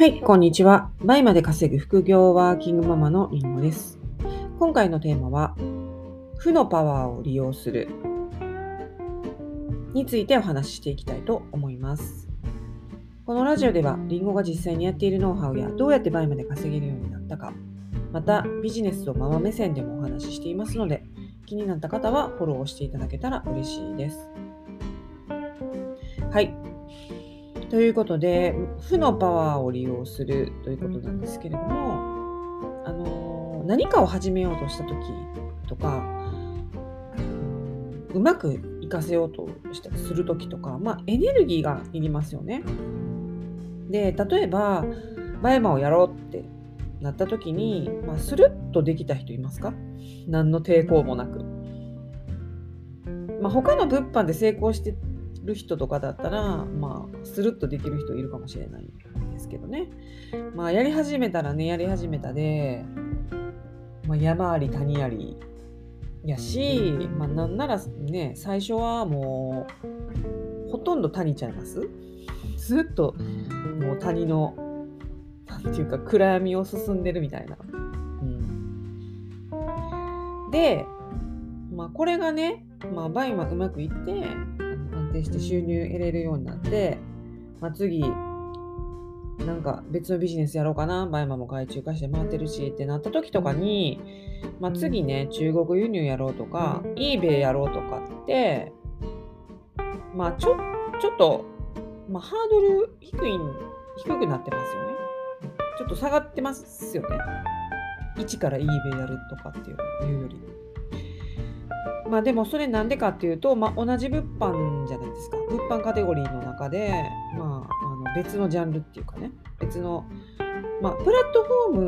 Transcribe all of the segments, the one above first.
はい、こんにちは。倍まで稼ぐ副業ワーキングママのりんごです。今回のテーマは、負のパワーを利用するについてお話ししていきたいと思います。このラジオでは、りんごが実際にやっているノウハウやどうやって倍まで稼げるようになったか、またビジネスとママ目線でもお話ししていますので、気になった方はフォローしていただけたら嬉しいです。はい。ということで、負のパワーを利用するということなんですけれども、あの何かを始めようとした時とか、うまくいかせようとしたする時とか、まあ、エネルギーがいりますよね。で、例えば、 BUYMA をやろうってなった時に、まあ、スルッとできた人いますか？何の抵抗もなく。まあ、他の物販で成功してる人とかだったら、まあ、スルッとできる人いるかもしれないんですけどね。まあ、やり始めたらね、やり始めたで、まあ、山あり谷ありやし、まあ、なんならね、最初はもう、ほとんど谷ちゃいますずっと、もう谷の、なんていうか、暗闇を進んでるみたいな。うん、で、まあ、これがね、まあ、 BUYMA うまくいって、安定して収入得れるようになって、まあ、次、なんか別のビジネスやろうかな、 BUYMA も外注化して回ってるしってなった時とかに、まあ、次ね、中国輸入やろうとか、eBay やろうとかって、まあちょ、ちょっと、まあ、ハードル低い、低くなってますよね。ちょっと下がってますよね。1から eBay やるとかっていうより。まあでもそれなんでかっていうと、まあ、同じ物販じゃないですか。物販カテゴリーの中で、まあ、あの別のジャンルっていうかね、別の、まあ、プラットフォー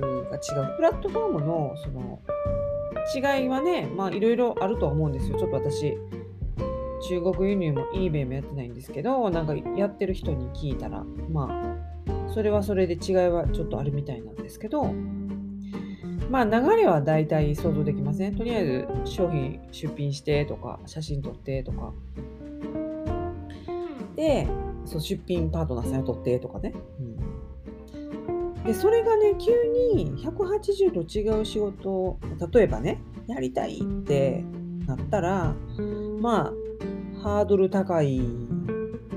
ムが違う。プラットフォームのその違いはね、いろいろあるとは思うんですよ。ちょっと私、中国輸入も eBay もやってないんですけど、なんかやってる人に聞いたら、まあ、それはそれで違いはちょっとあるみたいなんですけど、まあ流れは大体想像できません。とりあえず商品出品してとか、写真撮ってとか。で、そう出品パートナーさんを取ってとかね。うん、で、それがね、急に180度違う仕事を、例えばね、やりたいってなったら、まあ、ハードル高い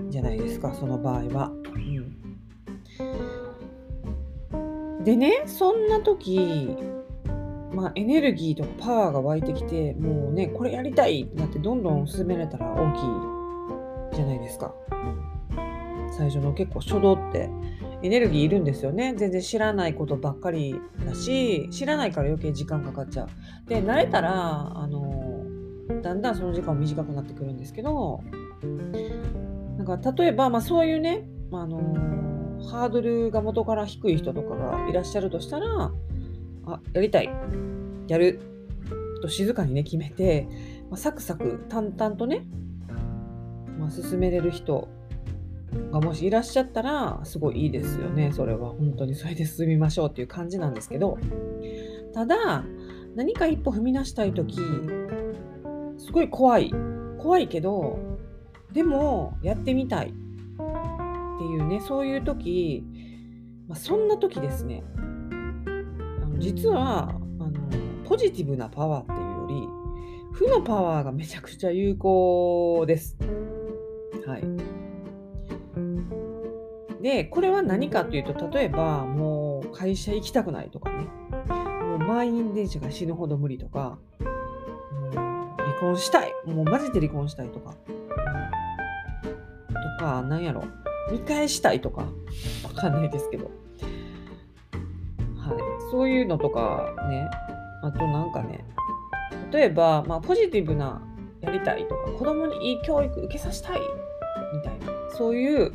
じゃないですか、その場合は。うん、でね、そんな時、まあ、エネルギーとかパワーが湧いてきて、もうね、これやりたいってなって、どんどん進められたら大きいじゃないですか。最初の結構初動ってエネルギーいるんですよね。全然知らないことばっかりだし、知らないから余計時間かかっちゃう。で、慣れたら、あの、だんだんその時間も短くなってくるんですけど、なんか例えば、まあそういうね、まあの、ハードルが元から低い人とかがいらっしゃるとしたら、あ、やりたい。やる。と静かにね、決めて、まあ、サクサク淡々とね、まあ、進めれる人がもしいらっしゃったら、すごいいいですよね。それは。本当にそれで進みましょうっていう感じなんですけど、ただ、何か一歩踏み出したいとき、すごい怖い。怖いけど、でも、やってみたい。っていうね、そういう時、まあ、そんな時ですね、実はあのポジティブなパワーっていうより負のパワーがめちゃくちゃ有効です。はい。でこれは何かというと例えばもう会社行きたくないとかね。もう満員電車が死ぬほど無理とかもう離婚したい。もうマジで離婚したいとか。とかなんやろ。見返したいとか。わかんないですけど。はい、そういうのとかね、あとなんかね、例えば、まあ、ポジティブなやりたいとか、子供にいい教育受けさせたいみたいな、そういう、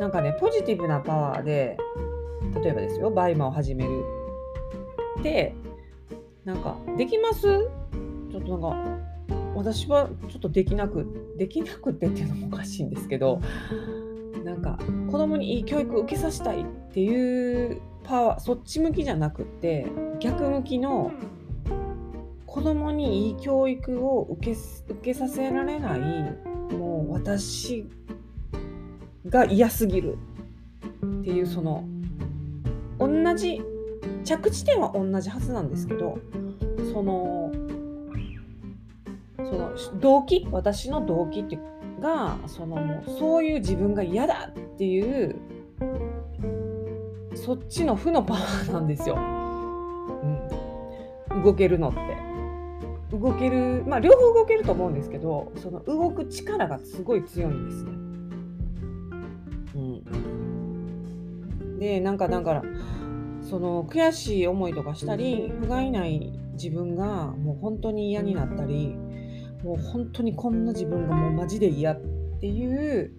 なんかね、ポジティブなパワーで、例えばですよ、 BUYMA を始める。で、なんか、できます？ちょっとなんか、私はちょっとできなく、できなくてっていうのもおかしいんですけど、なんか子供にいい教育を受けさせたいっていうパワーそっち向きじゃなくって逆向きの子供にいい教育を受け受けさせられないもう私が嫌すぎるっていうその同じ着地点は同じはずなんですけどそのその動機私の動機ってがそのもうそういう自分が嫌だっていうそっちの負のパワーなんですよ、うん、動けるのって。動けるまあ両方動けると思うんですけどその動く力がすごい強いんですね、うん、でなんかだからその悔しい思いとかしたり不甲斐ない自分がもう本当に嫌になったりもう本当にこんな自分がもうマジで嫌っていう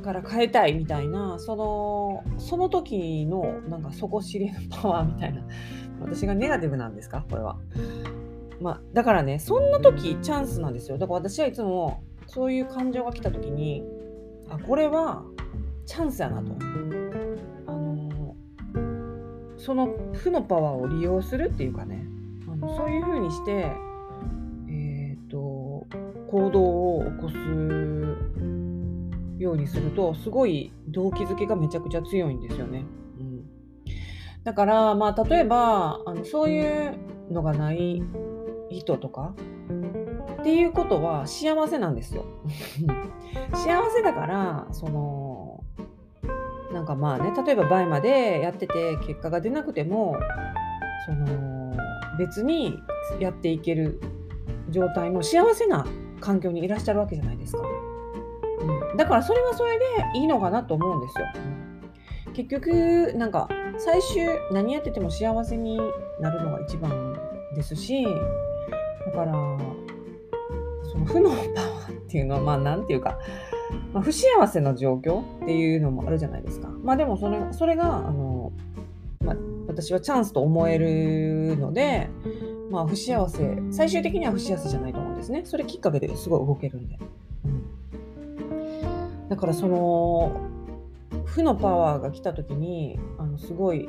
だから変えたいみたいなそのその時のなんか底知れぬパワーみたいな私がネガティブなんですか？これは。まあ、だからねそんな時チャンスなんですよだから私はいつもそういう感情が来た時にあこれはチャンスやなと。あのその負のパワーを利用するっていうかねあのそういう風にしてえー、と行動を起こすようにするとすごい動機づけがめちゃくちゃ強いんですよね。うん、だからまあ例えばあのそういうのがない人とかっていうことは幸せなんですよ。幸せだからそのなんかまあね例えば倍までやってて結果が出なくてもその別にやっていける状態の幸せな環境にいらっしゃるわけじゃないですか。だからそれはそれでいいのかなと思うんですよ。結局なんか最終何やってても幸せになるのが一番ですしだからその負のパワーっていうのはまあ何て言うか、まあ、不幸せな状況っていうのもあるじゃないですか。まあでもそれそれがあの、まあ、私はチャンスと思えるのでまあ、不幸せ、最終的には不幸せじゃないと思うんですね。それきっかけですごい動けるんで。からその、負のパワーが来た時に、あのすごい、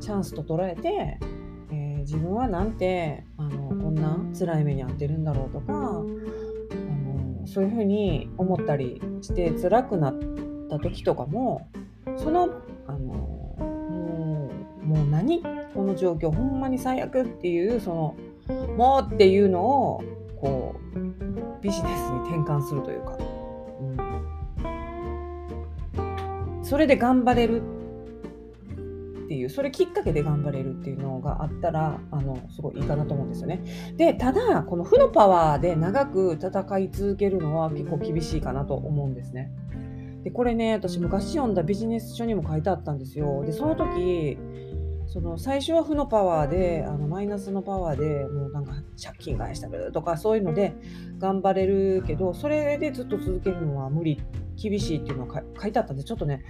チャンスと捉えて、えー、自分はなんてあのこんな辛い目に遭ってるんだろうとか、あのそういうふうに思ったりして辛くなった時とかも、その、あのもうもう何？この状況ほんまに最悪っていうそのもうっていうのをこうビジネスに転換するというか、それで頑張れるっていうそれきっかけで頑張れるっていうのがあったらあのすごいいいかなと思うんですよね。でただこの負のパワーで長く戦い続けるのは結構厳しいかなと思うんですね。でこれね私昔読んだビジネス書にも書いてあったんですよ。でその時その最初は負のパワーであのマイナスのパワーでもうなんか借金返したとかそういうので頑張れるけどそれでずっと続けるのは無理厳しいっていうのが書いてあったんでちょっとね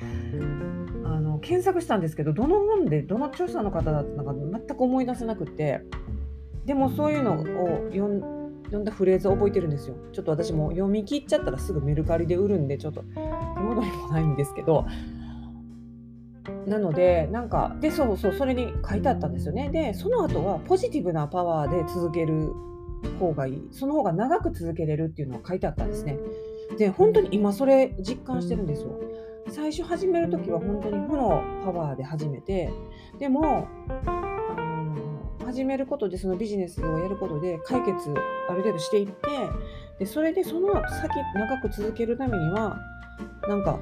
あの検索したんですけどどの本でどの著者の方だったのか全く思い出せなくってでもそういうのを読んだフレーズを覚えてるんですよ。ちょっと私も読み切っちゃったらすぐメルカリで売るんでちょっと手元にもないんですけどなので、なんか、で、そうそう、それに書いてあったんですよね。で、その後はポジティブなパワーで続ける方がいい。その方が長く続けれるっていうのが書いてあったんですね。で、本当に今それ実感してるんですよ。最初始める時は本当に負のパワーで始めて、でも、あの始めることでそのビジネスをやることで解決ある程度していって、でそれでその先長く続けるためには、なんか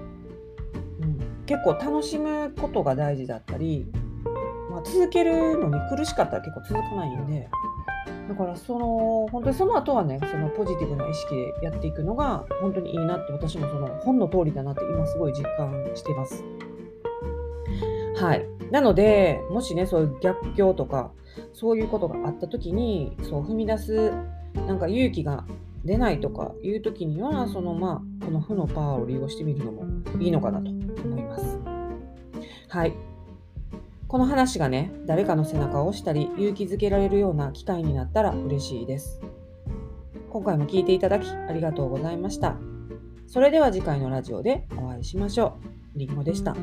結構楽しむことが大事だったり、まあ、続けるのに苦しかったら結構続かないんでだからその本当にその後はねそのポジティブな意識でやっていくのが本当にいいなって私もその本の通りだなって今すごい実感してます。はい、なのでもしねそういう逆境とかそういうことがあった時にそう踏み出すなんか勇気が出ないとかいう時にはそのまあこの負のパワーを利用してみるのもいいのかなと思います。はい。この話がね、誰かの背中を押したり勇気づけられるような機会になったら嬉しいです。今回も聴いていただきありがとうございました。それでは次回のラジオでお会いしましょう。りんごでした。